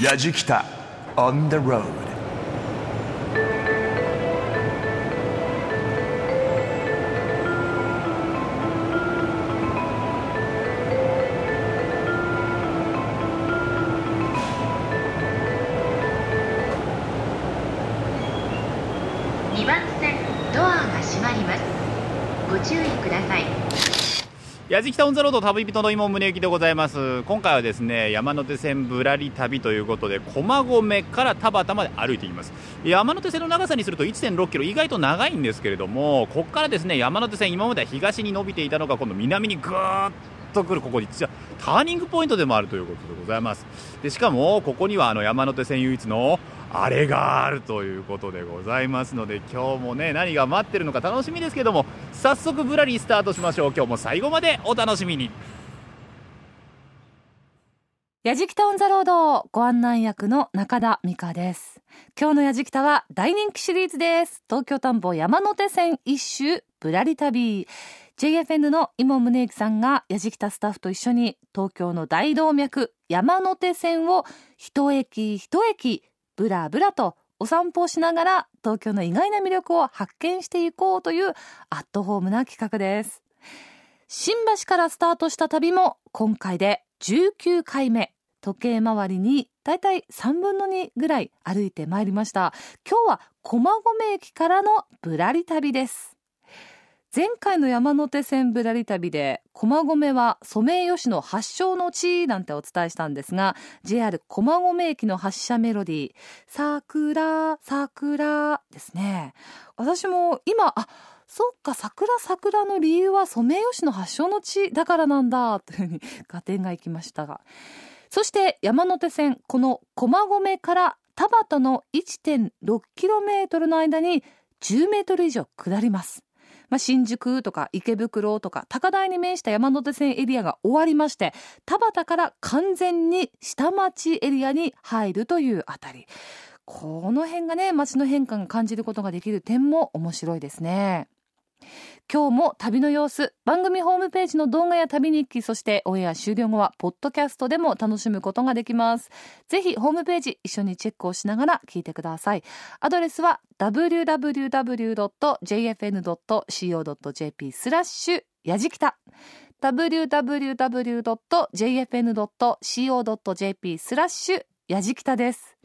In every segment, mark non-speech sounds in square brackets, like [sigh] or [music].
やじきた on the road やじきたオンザロード旅人の今宗行でございます。今回はですね山手線ぶらり旅ということで駒込から田端まで歩いていきます。山手線の長さにすると1.6キロ意外と長いんですけれどもここからですね山手線今までは東に伸びていたのが今度南にぐーっと来るここに実はターニングポイントでもあるということでございます。でしかもここにはあの山手線唯一のあれがあるということでございますので今日もね何が待ってるのか楽しみですけども早速ぶらりスタートしましょう。今日も最後までお楽しみに。やじきたオンザロードご案内役の中田美香です。今日のやじきたは大人気シリーズです。東京田んぼ山手線一周ぶらり旅。JFN の今宗行さんがやじきたスタッフと一緒に東京の大動脈山手線を一駅一駅ブラブラとお散歩をしながら東京の意外な魅力を発見していこうというアットホームな企画です。新橋からスタートした旅も今回で19回目時計回りにだいたい3分の2ぐらい歩いてまいりました。今日は駒込駅からのぶらり旅です。前回の山手線ぶらり旅で駒込はソメイヨシノ発祥の地なんてお伝えしたんですが JR 駒込駅の発車メロディー「桜桜」ですね。私も今あそっか桜桜の理由はソメイヨシノ発祥の地だからなんだというふうに合点がいきましたが。そして山手線この駒込から田端の 1.6km の間に10メートル以上下ります。まあ、新宿とか池袋とか高台に面した山手線エリアが終わりまして田端から完全に下町エリアに入るというあたり。この辺がね街の変化が感じることができる点も面白いですね。今日も旅の様子番組ホームページの動画や旅日記そしてオンエア終了後はポッドキャストでも楽しむことができます。ぜひホームページ一緒にチェックをしながら聞いてください。アドレスは www.jfn.co.jp スラッシュやじきた。www.jfn.co.jp スラッシュやじきたです。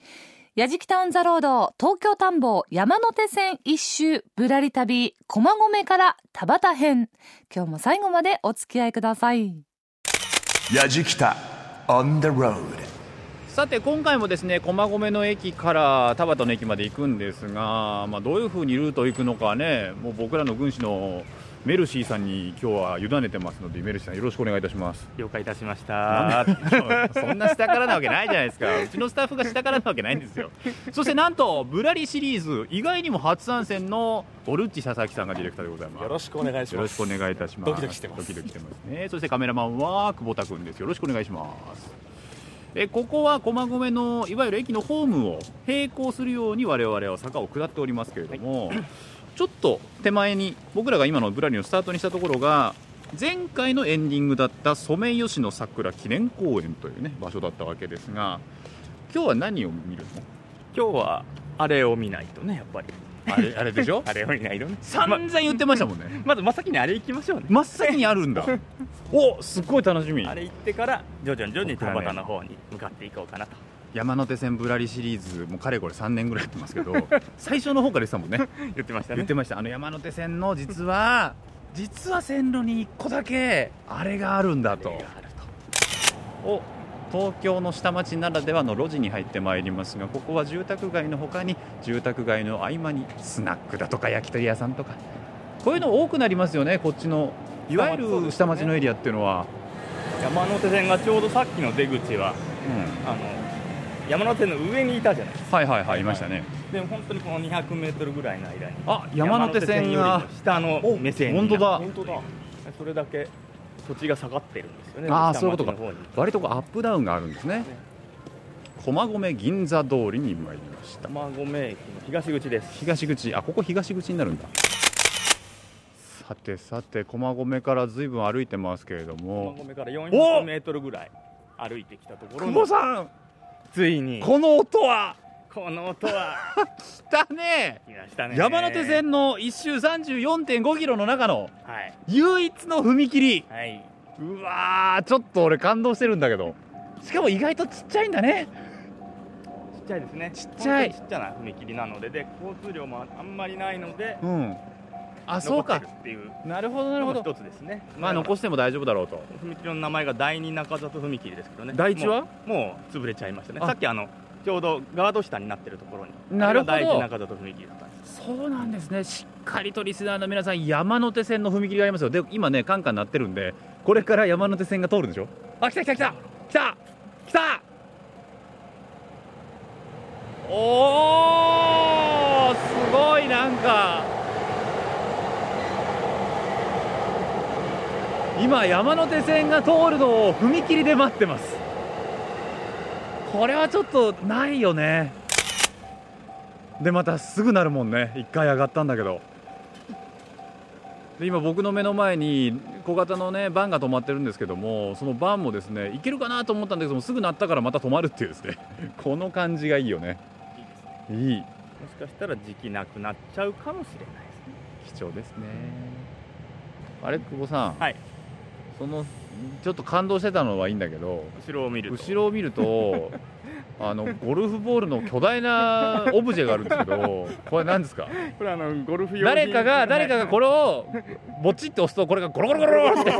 やじきたオンザロード東京田んぼ山手線一周ぶらり旅駒込から田端編。今日も最後までお付き合いください。やじきた on the road さて今回もですね駒込の駅から田端の駅まで行くんですが、まあ、どういうふうにルートを行くのかねもう僕らの軍師のメルシーさんに今日は委ねてますのでメルシーさんよろしくお願いいたします。了解いたしました。[laughs] そんな下からなわけないじゃないですか。うちのスタッフが下からなわけないんですよ。[laughs] そしてなんとぶらりシリーズ意外にも初参戦のオルッチ佐々木さんがディレクターでございます。よろしくお願いします。よろしくお願いいたします。ドキドキしてます。ドキドキしてますね。そしてカメラマンは久保田君です。よろしくお願いします。えここは駒込のいわゆる駅のホームを並行するように我々は坂を下っておりますけれども、はいちょっと手前に僕らが今のブラリのスタートにしたところが前回のエンディングだったソメイヨシノ桜記念公園というね場所だったわけですが今日は何を見るの？今日はあれを見ないとねやっぱり。あれあれでしょ？[laughs] あれを見ないとね。散々言ってましたもんね。[laughs] まず真っ先にあれ行きましょうね。真っ先にあるんだ。[laughs] おすっごい楽しみ。あれ行ってから徐々に徐々に田端の方に向かっていこうかなと山手線ぶらりシリーズもうかれこれ3年ぐらいやってますけど [laughs] 最初の方から言ってたもんね。言ってましたね。言ってました。あの山手線の実は実は線路に1個だけあれがあるんだと。お東京の下町ならではの路地に入ってまいりますがここは住宅街のほかに住宅街の合間にスナックだとか焼き鳥屋さんとか。こういうの多くなりますよねこっちのいわゆる下町のエリアっていうのは、山手線がちょうどさっきの出口は、うん、あの山手線の上にいたじゃないですか。はいはいはいいましたね。でも本当にこの200メートルぐらいの間に。あ山手線が。下の目線本当だ。本当だ。それだけ土地が下がってるんですよね。ああそういうことか。割とアップダウンがあるんですね。駒込銀座通りに参りました。駒込駅の東口です。東口。あここ東口になるんだ。さてさて駒込からずいぶん歩いてますけれども。駒込から400メートルぐらい歩いてきたところ久保さんついに。この音は。この音は。[laughs] 来たね来たね山手線の1周34.5キロの中のはい。唯一の踏切。はい。うわーちょっと俺感動してるんだけど。しかも意外とちっちゃいんだね。ちっちゃいですね。ちっちゃい。ちっちゃな踏切なのでで交通量もあんまりないのでうんあそう残っかてるっていう。なるほどなるほど。一つですね。まあ残しても大丈夫だろうと。踏切の名前が第二中里踏切ですけどね。第一は？もうもう潰れちゃいましたね。あ。さっきあのちょうどガード下になってるところに。なるほど。あれが第一中里踏切だったんです。そうなんですね。しっかりとリスナーの皆さん山手線の踏切がありますよ。で今ねカンカン鳴ってるんでこれから山手線が通るでしょ？あ来た来た。来た来た来た。おーすごいなんか今山手線が通るのを踏切で待ってます。これはちょっとないよね。でまたすぐなるもんね。1回上がったんだけど。で今僕の目の前に小型のねバンが止まってるんですけどもそのバンもですね行けるかなと思ったんだけどもすぐ鳴ったからまた止まるっていうですね。[laughs] この感じがいいよね。いいですね。いい。もしかしたら時期なくなっちゃうかもしれないですね。貴重ですね。あれ久保さん、はいそのちょっと感動してたのはいいんだけど後ろを見ると。後ろを見ると [laughs] あのゴルフボールの巨大なオブジェがあるんですけど [laughs] これ何ですか？これあのゴルフ用誰かが誰かがこれをぼちって押すとこれがゴロゴロゴロゴロって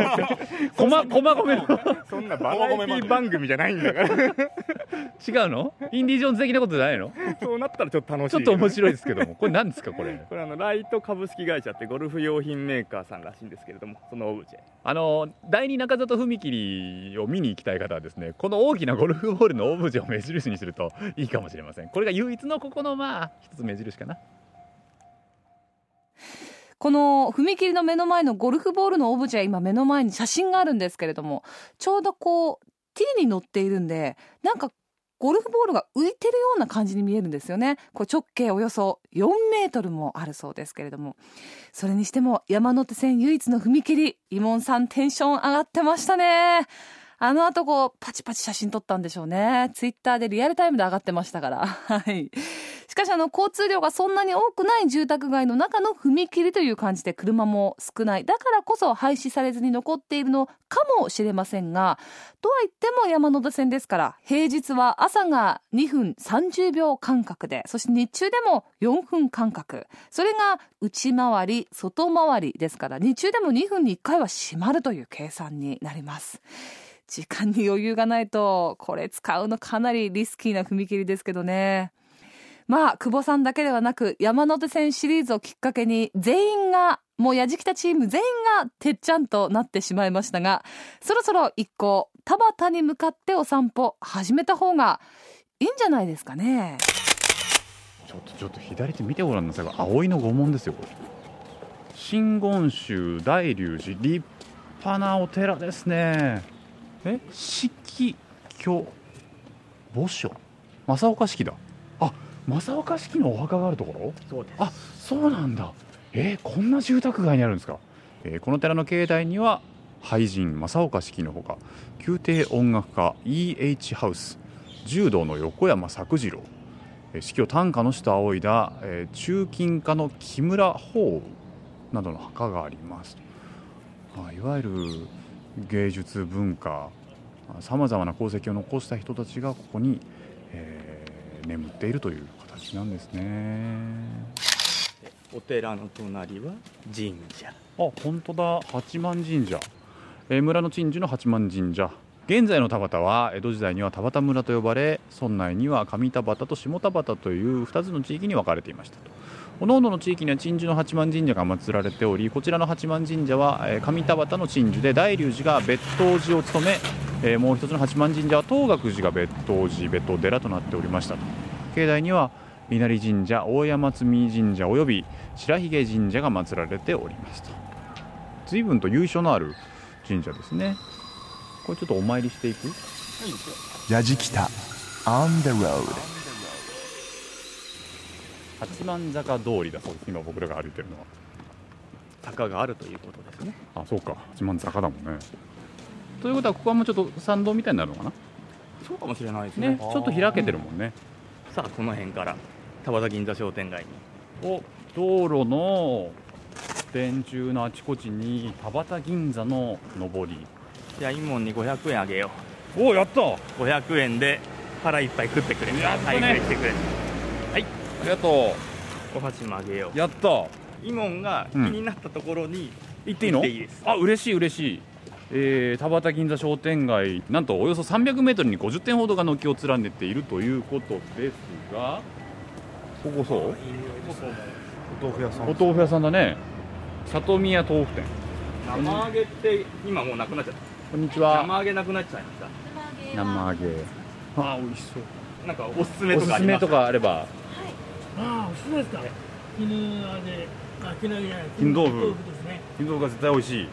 [laughs] こまこまごめの。そんなバラエティ番組じゃないんだから。[laughs] 違うの？インディ・ジョーンズ的なことじゃないの？そうなったらちょっと楽しいちょっと面白いですけども。これ何ですかこれ？これあのライト株式会社ってゴルフ用品メーカーさんらしいんですけれどもそのオブジェ。あの第二中里踏切を見に行きたい方はですねこの大きなゴルフボールのオブジェを目印にするといいかもしれません。これが唯一のここのまあ一つ目印かな。この踏切の目の前のゴルフボールのオブジェ今目の前に写真があるんですけれどもちょうどこう T に乗っているんでなんかゴルフボールが浮いてるような感じに見えるんですよね。これ直径およそ4メートルもあるそうですけれども。それにしても山手線唯一の踏切イモンさんテンション上がってましたね。あの後こうパチパチ写真撮ったんでしょうね。ツイッターでリアルタイムで上がってましたから。[laughs] はい。しかしあの交通量がそんなに多くない住宅街の中の踏切という感じで車も少ない。だからこそ廃止されずに残っているのかもしれませんがとは言っても山手線ですから平日は朝が2分30秒間隔でそして日中でも4分間隔。それが内回り外回りですから日中でも2分に1回は閉まるという計算になります。時間に余裕がないとこれ使うのかなりリスキーな踏切ですけどね。まあ久保さんだけではなく山手線シリーズをきっかけに全員がもうやじきたチーム全員がてっちゃんとなってしまいましたがそろそろ一行田端に向かってお散歩始めた方がいいんじゃないですかね。ちょっとちょっと左手見てごらんなさい。葵の御門ですよ。これ真言宗大龍寺立派なお寺ですね。え？式居墓所。正岡式だ。あ正岡式のお墓があるところ？そうです。あそうなんだ。えーこんな住宅街にあるんですか、えーこの寺の境内には俳人正岡式のほか宮廷音楽家 E.H. ハウス柔道の横山作次郎。えー式を短歌の師と仰いだ、えー中金家の木村法などの墓があります。あいわゆる芸術文化さまざまな功績を残した人たちがここに、えー眠っているという形なんですね。お寺の隣は神社。あ本当だ。八幡神社、えー村の鎮守の八幡神社。現在の田端は江戸時代には田端村と呼ばれ村内には上田端と下田端という2つの地域に分かれていましたと各々の地域には鎮守の八幡神社が祀られておりこちらの八幡神社は、え上田端の鎮守で大龍寺が別当寺を務め、えもう一つの八幡神社は東岳寺が別当寺別当寺となっておりましたと。境内には稲荷神社大山積神社および白髭神社が祀られておりますと。随分と由緒のある神社ですね。これちょっとお参りしていく？やじきた On the road 八幡坂通りだそうです。今僕らが歩いてるのは。坂があるということですね。あそうか。八幡坂だもんね。ということはここはもうちょっと参道みたいになるのかな？そうかもしれないですね。ねちょっと開けてるもんね。さあこの辺から田端銀座商店街に。お道路の電柱のあちこちに田端銀座の上り。じゃあイモンに500円あげよおおやった。あう500円で腹いっぱい食ってくれ。やったねはい来てくれりがとお箸もあげよう。やった。うイモンが気になったところに行っていいの？行っていいです。あ嬉しい嬉しい。えー、田端銀座商店街なんとおよそ300メートルに50店ほどが軒を連ねているということですがここそう？お豆腐屋さお豆腐屋さんだね。里宮豆腐店。生揚げって今もうなくなっちゃった。こんにちは。生揚げなくなっちゃいまし生揚げ。あ美味しそう。たなんかおすすめおとかありますすすめとかあればああ、おすすめですか。絹揚げ、あ、絹揚げじゃない。絹豆腐。豆腐ですね。金豆腐が絶対美味しい。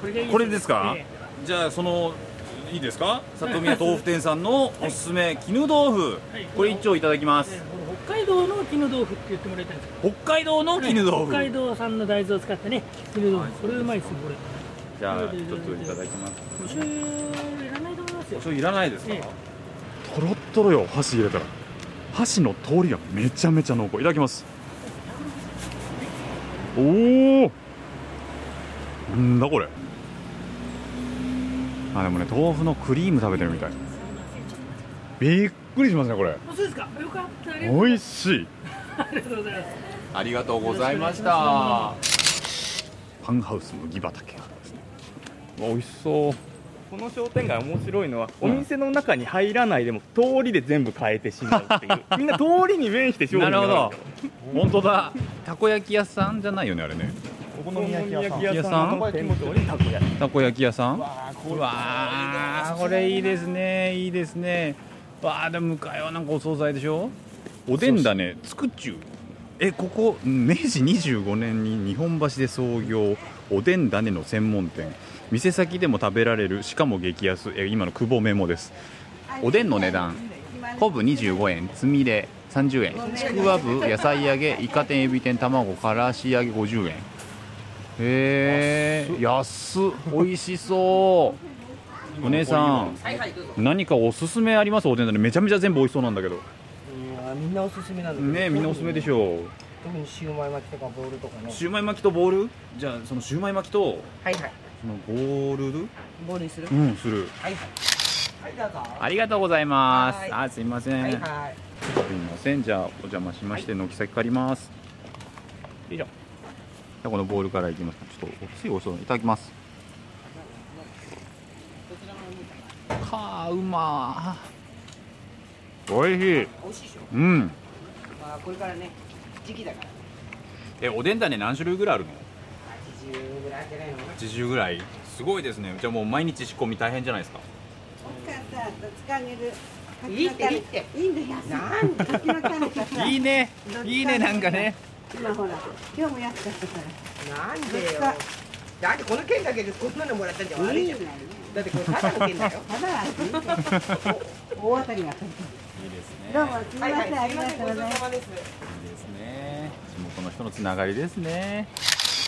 これがいいこれですか？えじゃあそのいいですか？里宮豆腐店さんのおすすめ絹豆腐。はい。これ一丁いただきます。北海道の絹豆腐って言ってもらいたいんですよ。北海道の絹豆腐。北海道産の大豆を使ったね、絹豆腐。これうまいですよ、これ。じゃあちょっといただきます。お醤油いらないと思いますよ。お。醤油いらないですか？えとろっとろよ箸入れたら箸の通りがめちゃめちゃ濃厚。いただきます。おおなんだこれ。あでもね豆腐のクリーム食べてるみたい。びっくりしますねこれ。あ、そうですか。よかった。ありがとう美味しい。ありがとうございます。ありがとうございました。パンハウス麦畑美味しそうこの商店街面白いのは、うん。お店の中に入らないでも通りで全部変えてしまうっていう。[laughs] みんな通りに面して商品なるほど。本当だ。たこ焼き屋さんじゃないよね。あれねお好み焼き屋さん。たこ焼きたこ焼き屋さんうわーこれいいですね。いいですね。わあでも向かいはなんかお惣菜でしょ？おでんだね。つくちゅう。えここ明治25年に日本橋で創業おでん種の専門店店先でも食べられるしかも激安え今の久保メモです。おでんの値段昆布25円つみれ30円ちくわぶ野菜揚げイカ天エビ天卵からし揚げ50円。へえ安っ。美味しそう。お姉さん何かおすすめあります？おでんだねめちゃめちゃ全部美味しそうなんだけど。うんみんなおすすめなんだねえみんなおすすめでしょ特にシウマイ巻きとかボールとかねうシューマイ巻きとボール？じゃあそのシューマイ巻きとはいはいそのボールボールにする、うんする。はいはい。はいどうぞありがとうございます。はい。あすいません、はいはい。すいません。じゃあお邪魔しまして軒先借ります。よいしょ。じゃあこのボールからいきます。ちょっとおつゆおいしそういただきます。かあうまおいしい。美味しいでしょ？うん。まあこれからね時期だから。えおでん種何種類ぐらいあるの？80ぐらいじゃないの？80ぐらい？すごいですね。じゃあもう毎日仕込み大変じゃないですか。いいっていいって。いいんだよなんいいね。いいねなんかね。今ほら今日も安かったからなんでよ。だってこの券だけでこんなのもらったんじゃ悪い。じゃんだってこれただの券だよ。ただ大当たりがいいですね。たどうもすみません、はいはいありがとうございます様です。いいですね。地元の人のつながりですね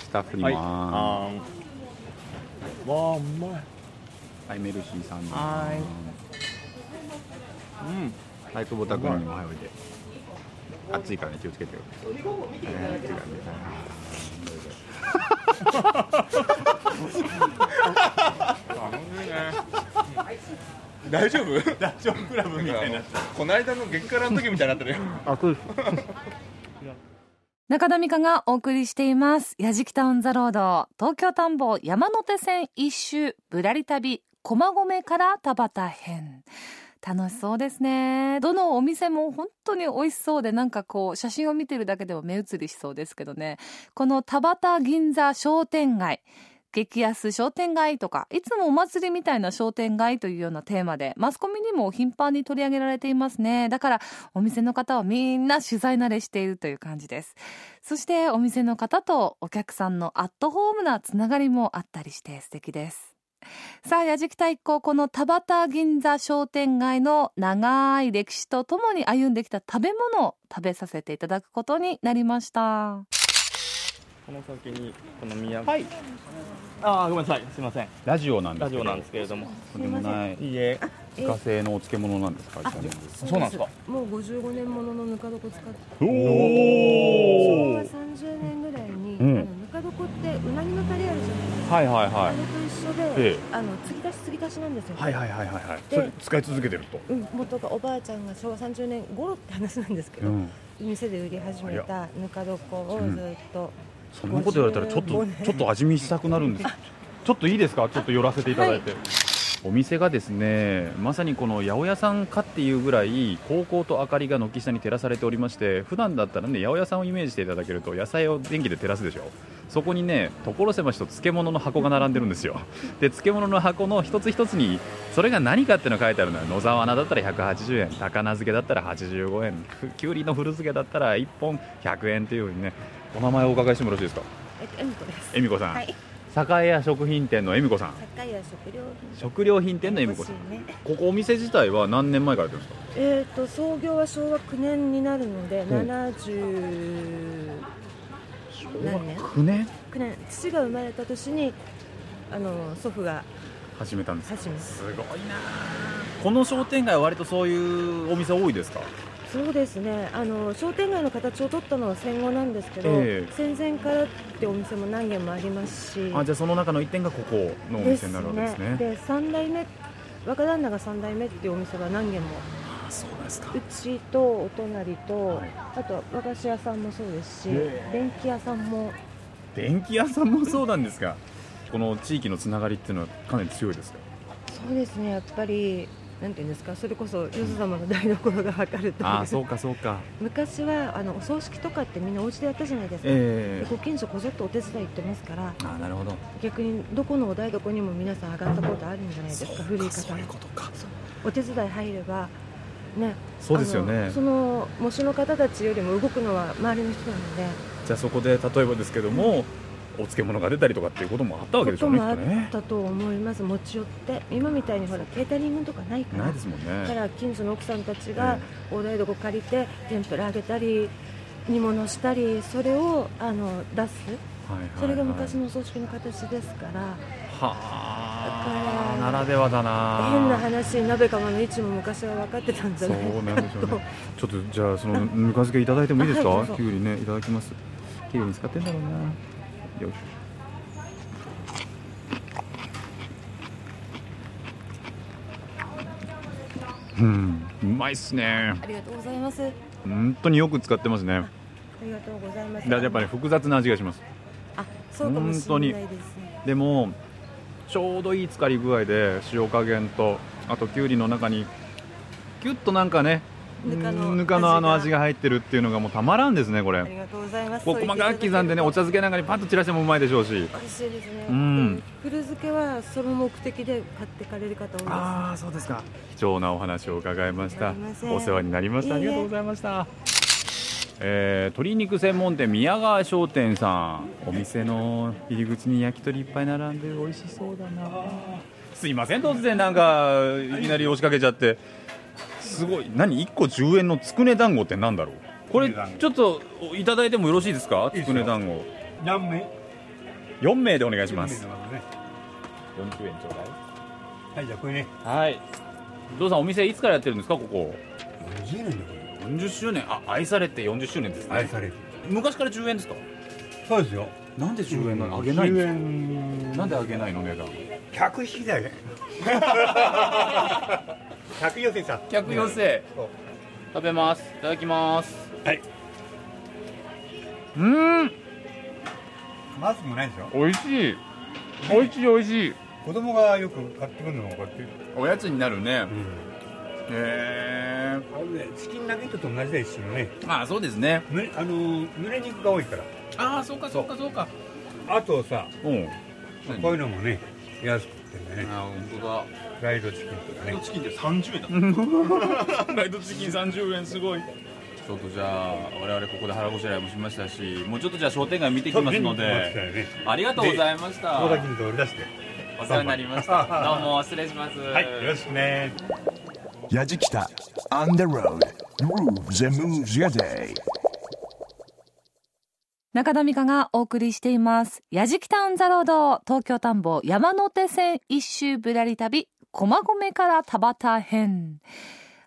スタッフにも、はい。はあー。わあうまい。いメルシーさんにはうん。はい久保田君にもはいおいで暑いからね気をつけてよ。飛び込む見てい。ただければ大丈夫？[laughs] 大丈夫クラブみたいなこの間の激辛の時みたいになってるよ中田美香がお送りしています。やじきたオンザロード。東京田んぼ山手線一周ぶらり旅駒込から田端編。楽しそうですね。どのお店も本当に美味しそうで、なんかこう、写真を見てるだけでも目移りしそうですけどね。この田端銀座商店街。激安商店街とか、いつもお祭りみたいな商店街というようなテーマで、マスコミにも頻繁に取り上げられていますね。だから、お店の方はみんな取材慣れしているという感じです。そして、お店の方とお客さんのアットホームなつながりもあったりして素敵です。さあ、やじきた一行、この田端銀座商店街の長い歴史とともに歩んできた食べ物を食べさせていただくことになりました。この先にこの宮、はい。ああごめんなさい。すみません。ラジオなんですラジオなんですけれども。とんでもない。いいえ。自家製のお漬物なんですか？あそうなんですか。もう55年もののぬか床使って。お昭和お30年ぐらいに、うん。あのぬか床ってうなぎのタレあるじゃないですか、はいはいはい。あれと一緒で、ええ。あの継ぎ足し継ぎ足しなんですよ、はいはいはいはいはい。でそれ使い続けてると。うん、元がおばあちゃんが昭和30年頃って話なんですけど、うん。店で売り始めたぬか床をずっと、そんなこと言われたらちょっと55年ちょっと味見したくなるんです。[laughs] ちょっといいですか？ちょっと寄らせていただいて、お店がですねまさにこの八百屋さんかっていうぐらい高校と明かりが軒下に照らされておりまして普段だったらね八百屋さんをイメージしていただけると野菜を電気で照らすでしょ。そこにね所狭しと漬物の箱が並んでるんですよ。で漬物の箱の一つ一つにそれが何かっていうのが書いてあるのよ。野沢菜だったら180円高菜漬けだったら85円ふきゅうりの古漬けだったら1本100円というふうにねお名前をお伺いしてもよろしいですか？えっと、えみこです。恵美子さん。はい。栄屋食品店の恵美子さん。酒屋食料品。食料品店の恵美子さん。ね。ここお店自体は何年前からやってるんですか？えっ、と創業は昭和9年になるので、う。ん70何年？9年？9年。父が生まれた年にあの祖父が始めたんですか？始めす。ごいなこの商店街は割とそういうお店多いですか？そうですね。あの商店街の形を取ったのは戦後なんですけど、ええ。戦前からってお店も何軒もありますし。あじゃあその中の一点がここのお店になるわけですね。で3代目若旦那が3代目っていうお店は何軒もあそうですか。うちとお隣と、はい。あと和菓子屋さんもそうですし、へえ。電気屋さんも。電気屋さんもそうなんですか。この地域のつながりっていうのはかなり強いですか？そうですね。やっぱりなんていうんですかそれこそよそ様の台所が分かるとああそうかそうか。昔はあのお葬式とかってみんなお家でやったじゃないですか、えでご近所こぞってお手伝い行ってますからああなるほど。逆にどこのお台所にも皆さん上がったことあるんじゃないですか古い方そういうことか。お手伝い入ればねそうですよね。その模試の方たちよりも動くのは周りの人なので。じゃあそこで例えばですけども、お漬物が出たりとかっていうこともあったわけでしょうねこともあきったと思います、持ち寄って、今みたいにほらケータリングとかないから、ないですもんね。だから近所の奥さんたちがお台所借りて、天ぷら揚げたり、煮物したり、それをあの出す、はいはいはい。それが昔のお葬式の形ですから、はあならではだな。変な話、鍋釜の位置も昔は分かってたんじゃそないうなんでしょうね。ちょっとじゃあそのぬか漬けいただいてもいいですか、あはいきゅうりねいただきます。きゅうりに使ってんだろうなよいしょうんうまいっすねありがとうございます。あ本当によく使ってますねりがとうございます。だやっぱり複雑な味がしますあ、そうかもしれないですね。でもちょうどいい浸かり具合で塩加減とあときゅうりの中にキュッとなんかねぬかのぬかのあの味が入ってるっていうのがもうたまらんですねこれ。ありがとうございます。細かく刻んでねお茶漬けなんかにパッと散らしてもうまいでしょうし。美味しいですね。うん。古漬けはその目的で買ってかれる方多いです。ああそうですか。貴重なお話を伺いました。お世話になりました。ありがとうございました。えー鶏肉専門店宮川商店さん。お店の入り口に焼き鳥いっぱい並んで美味しそうだな。すいません突然なんかいきなり押しかけちゃってすごい。何？1個10円のつくね団子ってなんだろう？これちょっといただいてもよろしいですか？つくね団子。何名？4名でお願いします。四名なのね。40円ちょうだい。はいじゃあこれね。はい。どうさんお店いつからやってるんですかここ？10年だこ40周年。あ愛されて40周年ですね。愛されて昔から10円ですか？そうですよ。なんで10円なの？あげないんですか？円。なんであげないの値段。客引きだよね [laughs] 客寄せさ客寄せ食べます。いただきます。はい。うん。まずくもないでしょ？美味しい。美味しい美味しい。子供がよく買ってくるのがこうやっておやつになるね、うん。へえチキンナゲットと同じですよね。あそうですね。ねあの濡れ肉が多いから。ああそうかそうかそうか。あとさうん。こういうのもね安くてね。あ本当だ。フライドチキンとかね。チキンって30円だフライドチキン30 [laughs] 円すごい。ちょっとじゃあ我々ここで腹ごしらえもしましたしもうちょっとじゃあ商店街見てきますのでありがとうございました。お世話になりました。どうも失礼します。はいよろしくね。Yajikita on the road. Grooves and moves your day. 中田美香がお送りしています。やじきたウンザロード、東京田んぼ山手線一周ぶらり旅、駒込から田端編。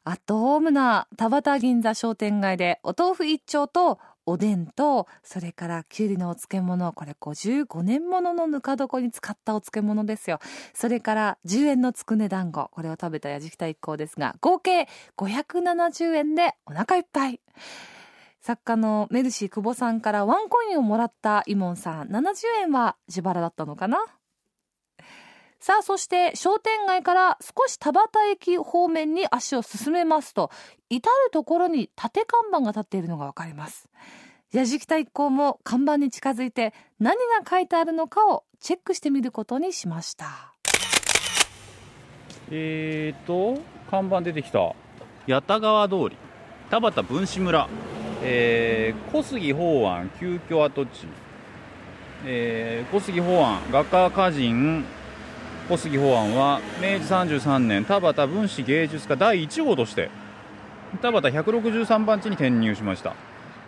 アットホームな田端銀座商店街でお豆腐一丁とおでんと、それからきゅうりのお漬物、これ55年もののぬか床に使ったお漬物ですよ。それから10円のつくね団子、これを食べたやじきた一行ですが、合計570円でお腹いっぱい。作家のメルシー久保さんからワンコインをもらったイモンさん70円は自腹だったのかな？さあそして商店街から少し田端駅方面に足を進めますと至る所に縦看板が立っているのがわかります。矢敷田一行も看板に近づいて何が書いてあるのかをチェックしてみることにしました。えーと看板出てきた。八田川通り田端分子村。えー小杉法案旧居跡地、えー小杉法案画家歌人小杉法案は明治33年田端分子芸術家第1号として田端163番地に転入しました。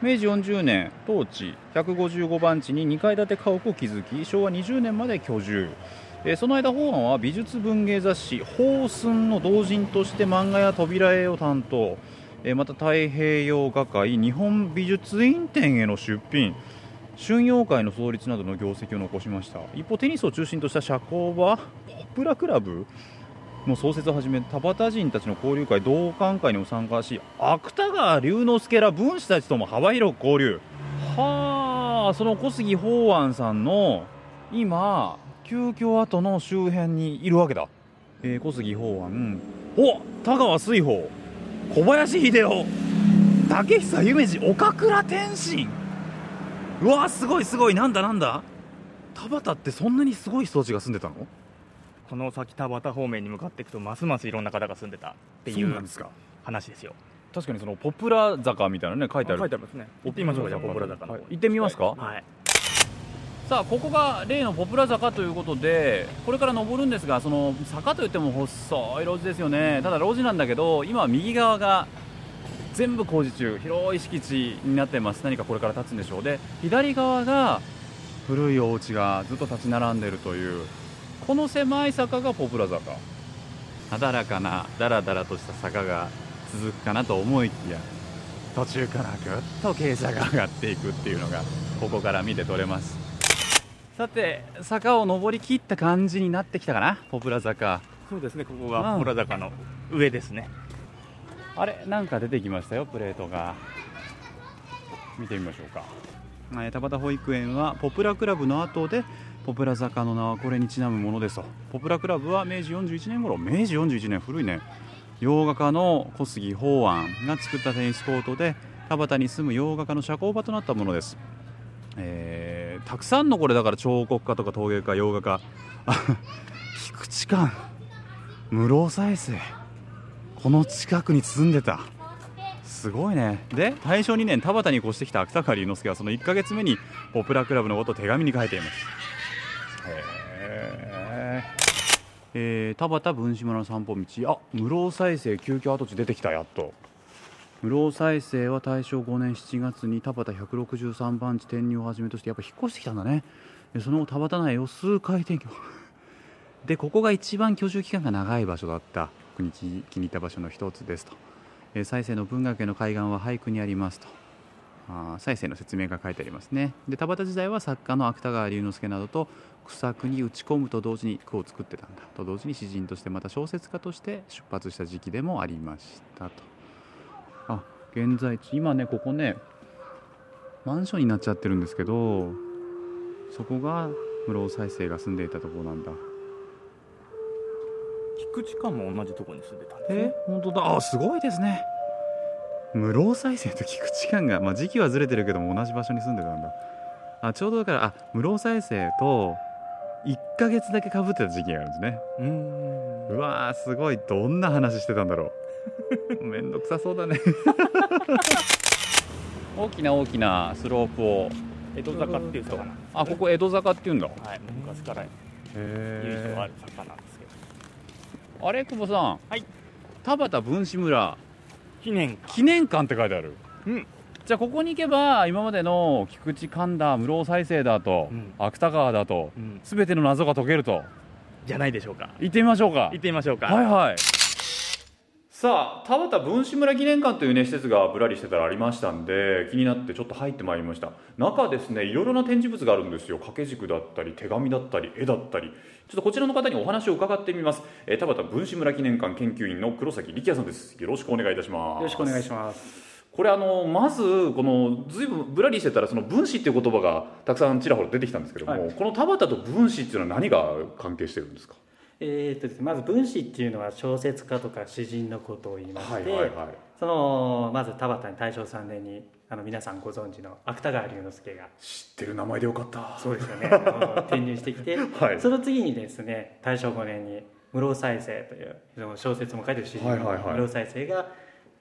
明治40年当地155番地に2階建て家屋を築き昭和20年まで居住。えその間法案は美術文芸雑誌「法寸」の同人として漫画や扉絵を担当。えまた太平洋画会日本美術院展への出品。春陽会の創立などの業績を残しました。一方テニスを中心とした社交場ポプラクラブの創設をはじめ田端人たちの交流会同感会にも参加し芥川龍之介ら文士たちとも幅広く交流。はあその小杉法安さんの今旧居跡の周辺にいるわけだ、えー小杉法安お田川水宝。小林秀夫。竹久夢二岡倉天心うわすごいすごい。なんだなんだ？田端ってそんなにすごい人たちが住んでたの？この先田端方面に向かっていくとますますいろんな方が住んでたっていそううなんですか。話ですよ。確かにそのポプラ坂みたいなね書いてある。書いてありますね。行ってみましょうかじゃあポプラ坂の方。はい。行ってみますか？はい。さあここが例のポプラ坂ということでこれから登るんですがその坂といっても細い路地ですよね。ただ路地なんだけど今は右側が全部工事中広い敷地になってます。何かこれから建つんでしょう。で左側が古いお家がずっと立ち並んでいるというこの狭い坂がポプラ坂。なだらかなだらだらとした坂が続くかなと思いきや途中からぐっと傾斜が上がっていくっていうのがここから見て取れます。さて坂を登り切った感じになってきたかなポプラ坂。そうですねここうん。がポプラ坂の上ですねあれなんか出てきましたよプレートが。見てみましょうか。えー田端保育園はポプラクラブの後でポプラ坂の名はこれにちなむものですと。ポプラクラブは明治41年頃明治41年古いね。洋画家の小杉法安が作ったテニスコートで田端に住む洋画家の社交場となったものです、えーたくさんのこれだから彫刻家とか陶芸家洋画家。菊池館室生再生この近くに住んでた。すごいね。で大正2年田端に越してきた芥川龍之介はその1ヶ月目にポプラクラブのことを手紙に書いています。へえー田端分子村の散歩道。あ室生再生急遽跡地出てきたやっと。室生再生は大正5年7月に田端163番地転入をはじめとしてやっぱ引っ越してきたんだね。でその後田端内を数回転居。でここが一番居住期間が長い場所だった。僕に気に入った場所の一つですと、え、再生の文学への海岸は俳句にありますと。あ再生の説明が書いてありますね。で田端時代は作家の芥川龍之介などと草句に打ち込むと同時に句を作ってたんだ。と同時に詩人としてまた小説家として出発した時期でもありましたと。あ現在地今ねここねマンションになっちゃってるんですけどそこが室生再生が住んでいたとこなんだ。菊池館も同じところに住んでたんですね。え本当だ。あすごいですね。室生再生と菊池館が、まあ、時期はずれてるけども同じ場所に住んでたんだ。あちょうどだからあ室生再生と1ヶ月だけかぶってた時期があるんですね。うーん。うわーすごい。どんな話してたんだろう。[laughs] めんどくさそうだね。[laughs] 大きな大きなスロープを江戸坂っていう坂なんです、ね、あここ江戸坂っていうんだ。はい。昔から由へ緒ある坂なんですあれ久保さん。はい。田端分子村。記念館。記念館って書いてある。うん。じゃあここに行けば今までの菊池寛だ室生再生だと、芥川だと、すべての謎が解けると。じゃないでしょうか。行ってみましょうか。行ってみましょうか。はいはいさあ田畑分子村記念館というね施設がぶらりしてたらありましたんで気になってちょっと入ってまいりました。中ですねいろいろな展示物があるんですよ。掛け軸だったり手紙だったり絵だったり。ちょっとこちらの方にお話を伺ってみます、えー田畑分子村記念館研究員の黒崎力也さんです。よろしくお願いいたします。よろしくお願いします。これあのまずこのずいぶんぶらりしてたらその分子っていう言葉がたくさんちらほら出てきたんですけども、はい。この田畑と分子っていうのは何が関係してるんですか？えーとですねまず分子っていうのは小説家とか詩人のことを言いまして、はいはいはい。そのまず田畑に大正3年にあの皆さんご存知の芥川龍之介が知ってる名前でよかった。そうですよね。[laughs] 転入してきて、はい。その次にですね大正5年に室生再生というその小説も書いてる詩人の室生再生が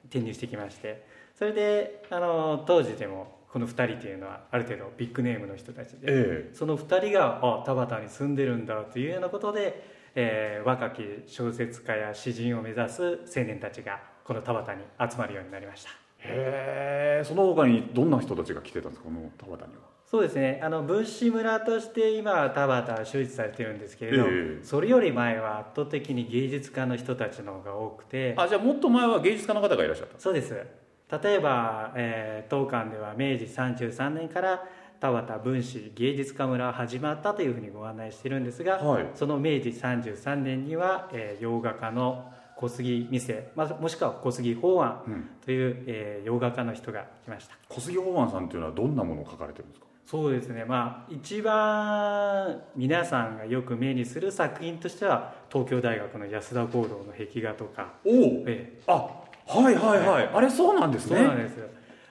転入してきましてそれであの当時でもこの2人というのはある程度ビッグネームの人たちで、えその2人があ田畑に住んでるんだというようなことで、えー若き小説家や詩人を目指す青年たちがこの田畑に集まるようになりました。へえその他にどんな人たちが来てたんですかこの田畑には？そうですね。あの分子村として今は田畑は周知されてるんですけれど、ええ。それより前は圧倒的に芸術家の人たちの方が多くて。あじゃあもっと前は芸術家の方がいらっしゃった？そうです。例えば、えー当館では明治33年から田畑分子芸術家村が始まったというふうにご案内しているんですが、はい。その明治33年には、えー洋画家の小杉美世、まあ、もしくは小杉法案という、えー洋画家の人が来ました。小杉法案さんというのはどんなものを書かれてるんですか？そうですね。まあ一番皆さんがよく目にする作品としては東京大学の安田講堂の壁画とか。おお、ええ。あはいはいはい、あれそうなんですね。そうなんです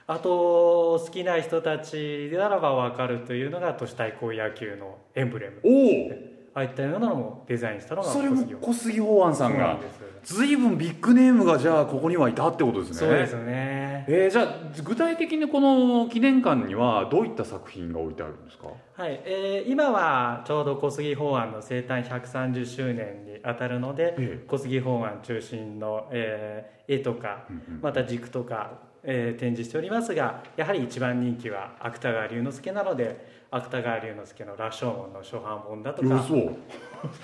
あと好きな人たちならば分かるというのが都市対抗野球のエンブレム。おああいったようなのもデザインしたのがそれも小杉法案さんが。そうなんです。ずいぶんビッグネームがじゃあここにはいたってことですね。そうですね。えーじゃあ具体的にこの記念館にはどういった作品が置いてあるんですか？はい、えー今はちょうど小杉法案の生誕130周年にあたるので、小杉法案中心の、えー絵とか、また軸とか、えー展示しておりますがやはり一番人気は芥川龍之介なので芥川龍之介の「羅生門」の初版本だとか。嘘。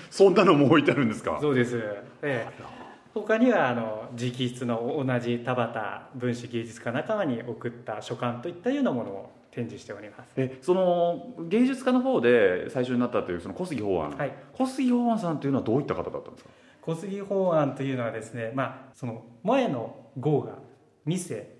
そんなのも置いてあるんですか？そうです、ええ。他にはあの直筆の同じ田畑分子芸術家仲間に送った書簡といったようなものを展示しております。えその芸術家の方で最初になったというその小杉法案、はい。小杉法案さんというのはどういった方だったんですか？小杉法案というのはですね、まあ、その前の号が「未世」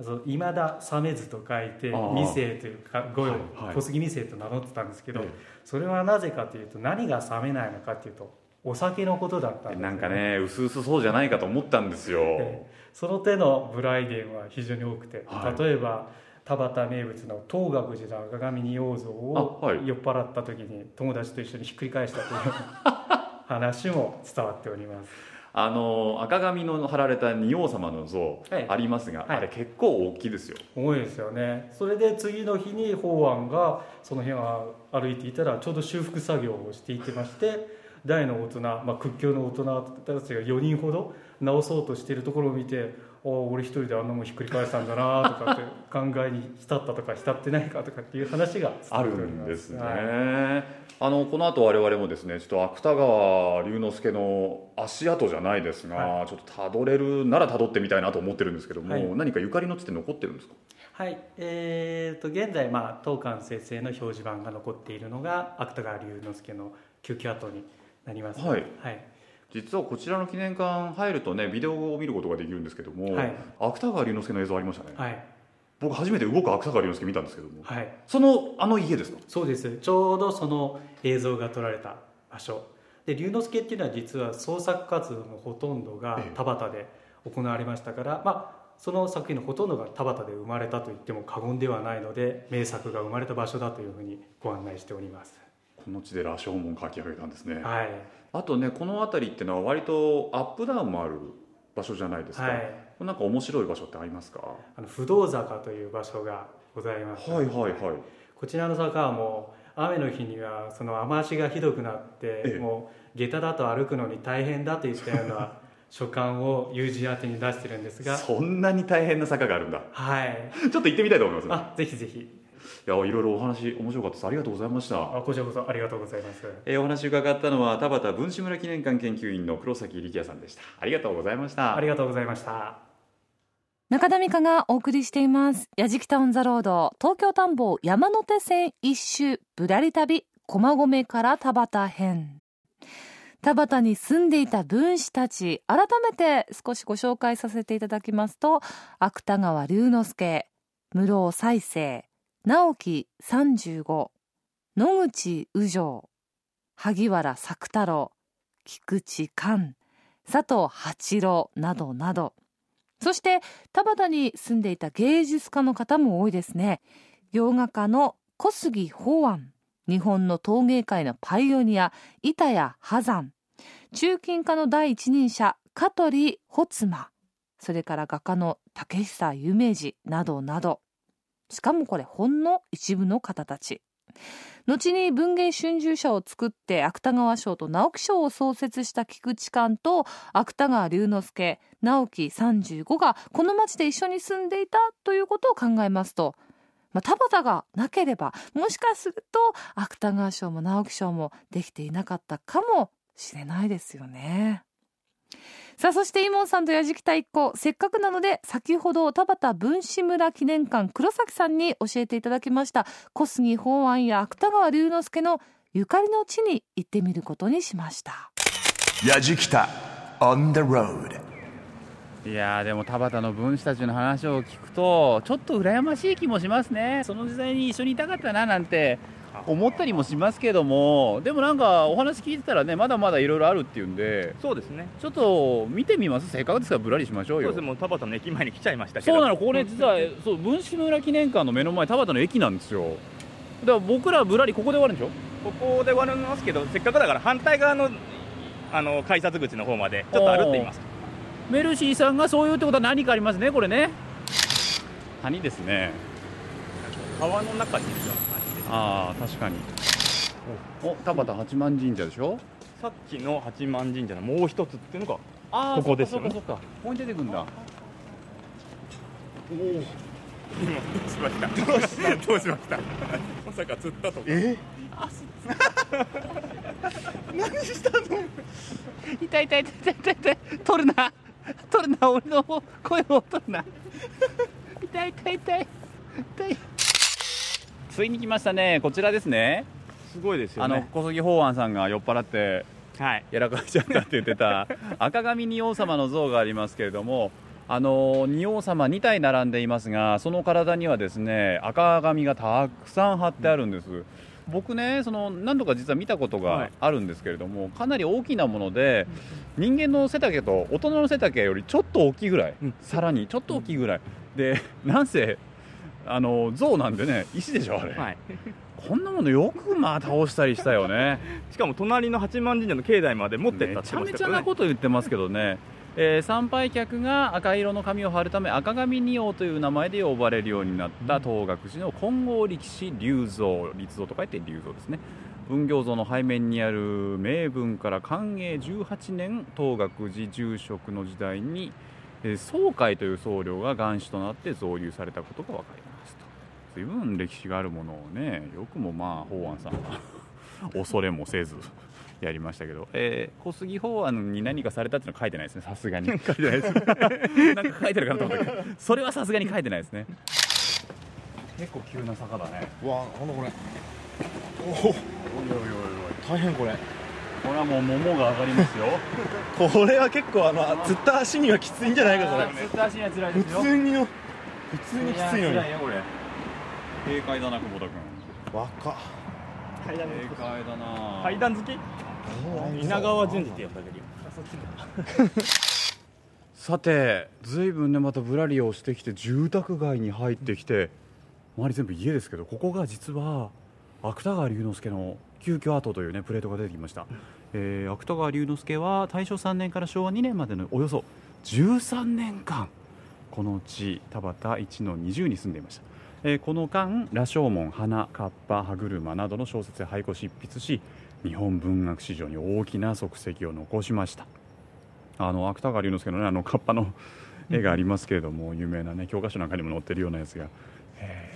そう今田鮫図と書いて未世というか語をはいはい。小杉未世と名乗ってたんですけど、ええ。それはなぜかというと何が冷めないのかというとお酒のことだったんですよなんかねうすうすそうじゃないかと思ったんですよ、ええ。その手のブライデンは非常に多くて、はい。例えば田畑名物の東岳寺の赤紙仁王像を酔っ払った時に友達と一緒にひっくり返したという [laughs] 話も伝わっておりますあの赤紙の貼られた仁王様の像はいありますが、はい。あれ結構大きいですよ。多いですよね。それで次の日に法案がその辺を歩いていたらちょうど修復作業をしていてまして大の大人、まあ、屈強の大人たちが4人ほど直そうとしているところを見て「お俺一人であんなもんひっくり返したんだな」とかって考えに浸ったとか浸ってないかとかっていう話があるんですね、はい。あのこの後我々もですねちょっと芥川龍之介の足跡じゃないですが、ちょっとたどれるならたどってみたいなと思ってるんですけども、はい。何かゆかりの地って残ってるんですか？はい、えー、と現在、まあ、当館先生の表示板が残っているのが芥川龍之介の救急跡になります、はい。はい、実はこちらの記念館入るとねビデオを見ることができるんですけども、はい。芥川龍之介の映像ありましたね、はい。僕初めて動く芥川龍之介見たんですけども、はい、そのあの家ですか？そうです。ちょうどその映像が撮られた場所。で龍之介っていうのは実は創作活動のほとんどが田畑で行われましたから、まあその作品のほとんどが田畑で生まれたと言っても過言ではないので名作が生まれた場所だというふうにご案内しておりますこの地で羅生門書き上げたんですね、はい。あとねこの辺りってのは割とアップダウンもある場所じゃないですか、はい。なんか面白い場所ってありますか？あの不動坂という場所がございます。はいはいはい。こちらの坂はもう雨の日にはその雨足がひどくなって、ええ。もう下駄だと歩くのに大変だといったような [laughs] 書簡を友人宛てに出してるんですが。そんなに大変な坂があるんだ。はい。[laughs] ちょっと行ってみたいと思いますあぜひぜひ。いやいろいろお話面白かったです。ありがとうございました。あこちらこそありがとうございます。えーお話伺ったのは田畑文志村記念館研究員の黒崎力也さんでした。ありがとうございました。ありがとうございました。中田美香がお送りしています。やじきたオンザロード、東京田んぼ山手線一周ぶらり旅、駒込から田畑編。田畑に住んでいた分子たち、改めて少しご紹介させていただきますと、芥川龍之介、室尾再生、直木35、野口宇城、萩原作太郎、菊池寛、佐藤八郎などなど、そして田畑に住んでいた芸術家の方も多いですね。洋画家の小杉法安、日本の陶芸界のパイオニア、板谷波山、中近家の第一人者、香取穂妻、それから画家の竹久夢二などなど。しかもこれほんの一部の方たち。後に文芸春秋社を作って芥川賞と直木賞を創設した菊池寛と芥川龍之介直木35がこの町で一緒に住んでいたということを考えますと、まあ、田畑がなければもしかすると芥川賞も直木賞もできていなかったかもしれないですよね。さあそしてイモンさんとやじきた一行。せっかくなので先ほど田畑文志村記念館黒崎さんに教えていただきました。小杉法安や芥川龍之介のゆかりの地に行ってみることにしました。やじきた on the road いやーでも田畑の分子たちの話を聞くとちょっと羨ましい気もしますね。その時代に一緒にいたかったななんて思ったりもしますけどもでもなんかお話聞いてたらねまだまだいろいろあるっていうんでそうですね。ちょっと見てみます？せっかくですからぶらりしましょうよ。そうです。もう田畑の駅前に来ちゃいましたけど。そうなの。ここね実はそう分子村記念館の目の前田畑の駅なんですよ。だから僕らぶらりここで終わるんでしょ？ここで終わりますけどせっかくだから反対側のあの改札口の方までちょっと歩ってみます。メルシーさんがそういうってことは何かありますねこれね。谷ですね。川の中にいるよああ確かに。お田畑八幡神社でしょ？さっきの八幡神社のもう一つっていうのがあここですよね。そっかそっかそっか。ここに出てくるんだ。おおどうしました？どうしどうしました？まさか釣ったとか。え？何したの？痛い痛い痛い痛い痛い。痛い取るな。取るな。俺の声を取るな。痛い痛い痛い。痛いついに来ましたね。こちらですね。すごいですよあのね小杉法安さんが酔っ払ってはい。やらかしちゃったって言ってた [laughs] 赤髪仁王様の像がありますけれどもあの仁王様2体並んでいますがその体にはですね赤髪がたくさん貼ってあるんです、僕ねその何度か実は見たことがあるんですけれども、かなり大きなもので人間の背丈と大人の背丈よりちょっと大きいぐらい、さらにちょっと大きいぐらい。でなんせあの像なんでね石でしょあれ、はい。こんなものよくまあ倒したりしたよね。しかも隣の八幡神社の境内まで持ってったってめちゃめちゃなこと言ってますけどね、えー参拝客が赤色の紙を貼るため赤紙仁王という名前で呼ばれるようになった東岳寺の金剛力士立像立像と書いて立像ですね。文行像の背面にある名文から寛永18年東岳寺住職の時代に、えー宗海という僧侶が元首となって造立されたことが分かります。と随分歴史があるものをねよくもまあ法安さんは [laughs] 恐れもせずやりましたけど、えー小杉法案に何かされたっていうのは書いてないですねさすがに。書いてないです [laughs] なんか書いてるかなと思ったけど。それはさすがに書いてないですね。結構急な坂だね。わあなんだこれ。おおおいおいおいおい大変これ。これはもう桃が上がりますよ。[laughs] これは結構あの釣った足にはきついんじゃないかこれ。釣った足には辛いですよ。普通によ。普通にきついのに。いよこれ軽快だな久保田君。若っ。階段軽快だな。階段好き？稲川淳二って呼んだけど [laughs] さて随分ねまたぶらりをしてきて住宅街に入ってきて周り全部家ですけどここが実は芥川龍之介の旧居跡というねプレートが出てきました、えー芥川龍之介は大正3年から昭和2年までのおよそ13年間この地田畑1の20に住んでいました、えーこの間羅生門花カッパ歯車などの小説や俳句を執筆し日本文学史上に大きな足跡を残しました、えー芥川龍之介は大正3年から昭和2年までのおよそ13年間この地田畑1の20に住んでいましたえーこの間羅生門花カッパ歯車などの小説や俳句を執筆し日本文学史上に大きな足跡を残しましたえー芥川龍之介は大正3年から昭和2年までのおよそ13年間この地田畑1の20に住んでいましたえーこの間羅生門花カッパ歯車などの小説や俳句を執筆し日本文学史上に大きな足跡を残しました。あの芥川龍之介のねあのカッパの絵がありますけれども、有名なね教科書なんかにも載ってるようなやつが、え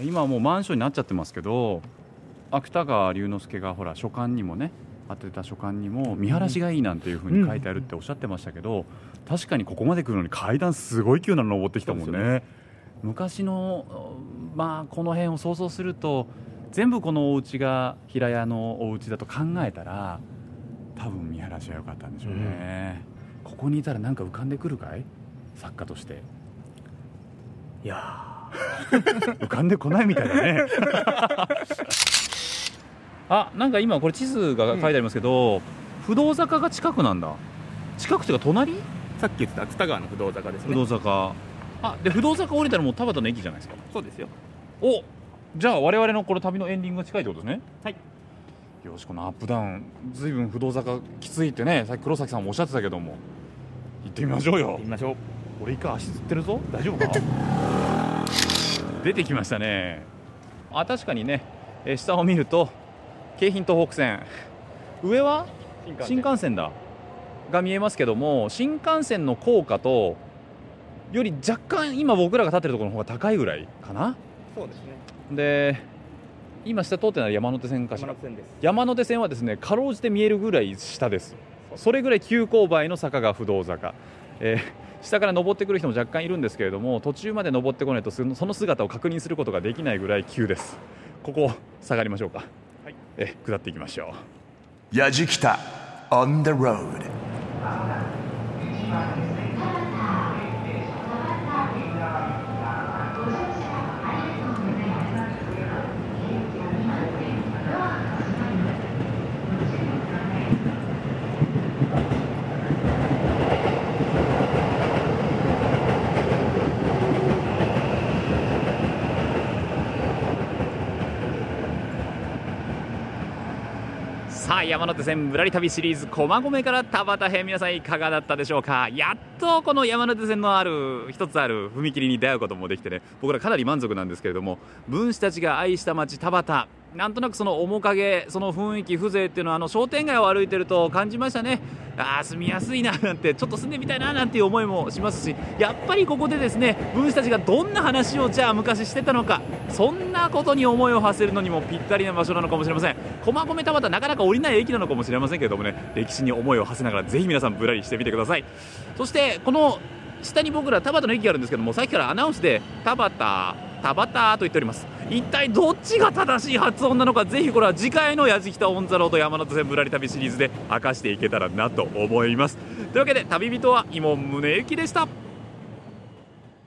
ー今はもうマンションになっちゃってますけど芥川龍之介がほら書簡にもね当てた書簡にも見晴らしがいいなんていうふうに書いてあるっておっしゃってましたけど、確かにここまで来るのに階段すごい急なの登ってきたもんね昔のまあこの辺を想像すると全部このお家が平屋のお家だと考えたら多分見晴らしは良かったんでしょうね、ここにいたらなんか浮かんでくるかい？作家として。いや [laughs] 浮かんでこないみたいだね。[laughs] あなんか今これ地図が書いてありますけど、不動坂が近くなんだ。近くっていうか隣？さっき言ってた芥川の不動坂ですね。不動坂あで不動坂降りたらもう田端の駅じゃないですか。そうですよ。おじゃあ我々のこの旅のエンディングが近いってことですね。はい。よしこのアップダウンずいぶん不動坂きついってねさっき黒崎さんもおっしゃってたけども。行ってみましょうよ。行きましょう。俺一回足つってるぞ。大丈夫か？[laughs] 出てきましたね。あ確かにね。えー下を見ると京浜東北線。上は？新幹線だ。が見えますけども新幹線の高架とより若干今僕らが立ってるところの方が高いぐらいかな？そうですね。で今下通ってるのは山手線かしら。山手線です。山手線はですねかろうじて見えるぐらい下です。それぐらい急勾配の坂が不動坂、えー下から登ってくる人も若干いるんですけれども途中まで登ってこないとその姿を確認することができないぐらい急です。ここ下がりましょうか、えー下っていきましょう。やじきた on the road 山手線ぶらり旅シリーズ駒込から田畑編皆さんいかがだったでしょうか？やっとこの山手線のある一つある踏切に出会うこともできてね。僕らかなり満足なんですけれども分子たちが愛した街田畑なんとなくその面影その雰囲気風情っていうのはあの商店街を歩いてると感じましたね。ああ住みやすいななんてちょっと住んでみたいななんていう思いもしますしやっぱりここでですね分子たちがどんな話をじゃあ昔してたのかそんなことに思いを馳せるのにもぴったりな場所なのかもしれません。駒込田端なかなか降りない駅なのかもしれませんけれどもね歴史に思いを馳せながらぜひ皆さんぶらりしてみてください。そしてこの下に僕ら田端の駅があるんですけどもさっきからアナウンスで田端田端と言っております。一体どっちが正しい発音なのかぜひこれは次回の「やじきたオン・ザ・ロード山手線ぶらり旅」シリーズで明かしていけたらなと思います。というわけで旅人は今宗行でした。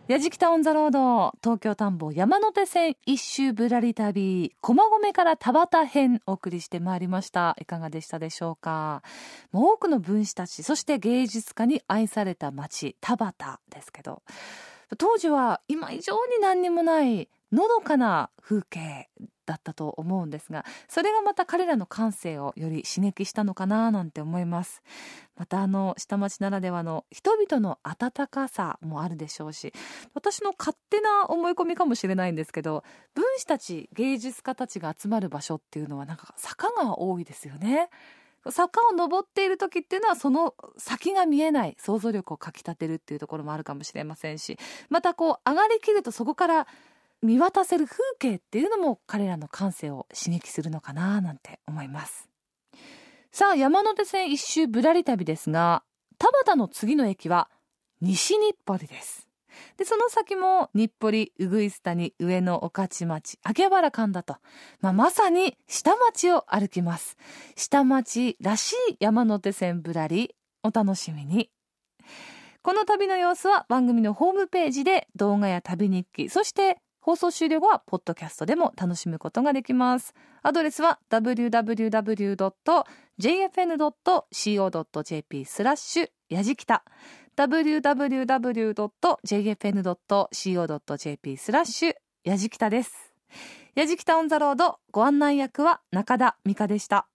やじきたオンザロード東京田んぼ山手線一周ぶらり旅駒込から田端編お送りしてまいりました。いかがでしたでしょうか？もう多くの分子たちそして芸術家に愛された街田端ですけど当時は今以上に何にもないのどかな風景だったと思うんですがそれがまた彼らの感性をより刺激したのかななんて思います。またあの下町ならではの人々の温かさもあるでしょうし私の勝手な思い込みかもしれないんですけど分子たち芸術家たちが集まる場所っていうのはなんか坂が多いですよね。坂を登っている時っていうのはその先が見えない想像力をかきたてるっていうところもあるかもしれませんしまたこう上がりきるとそこから見渡せる風景っていうのも彼らの感性を刺激するのかななんて思います。さあ山手線一周ぶらり旅ですが田端の次の駅は西日暮里です。でその先も日暮里うぐいす谷上野御徒町秋葉原間だと、まあ、まさに下町を歩きます。下町らしい山手線ぶらりお楽しみに。この旅の様子は番組のホームページで動画や旅日記そして放送終了後はポッドキャストでも楽しむことができます。アドレスは www.jfn.co.jp スラッシュやじきた。www.jfn.co.jp スラッシュやじきたです。やじきたオンザロードご案内役は中田美香でした。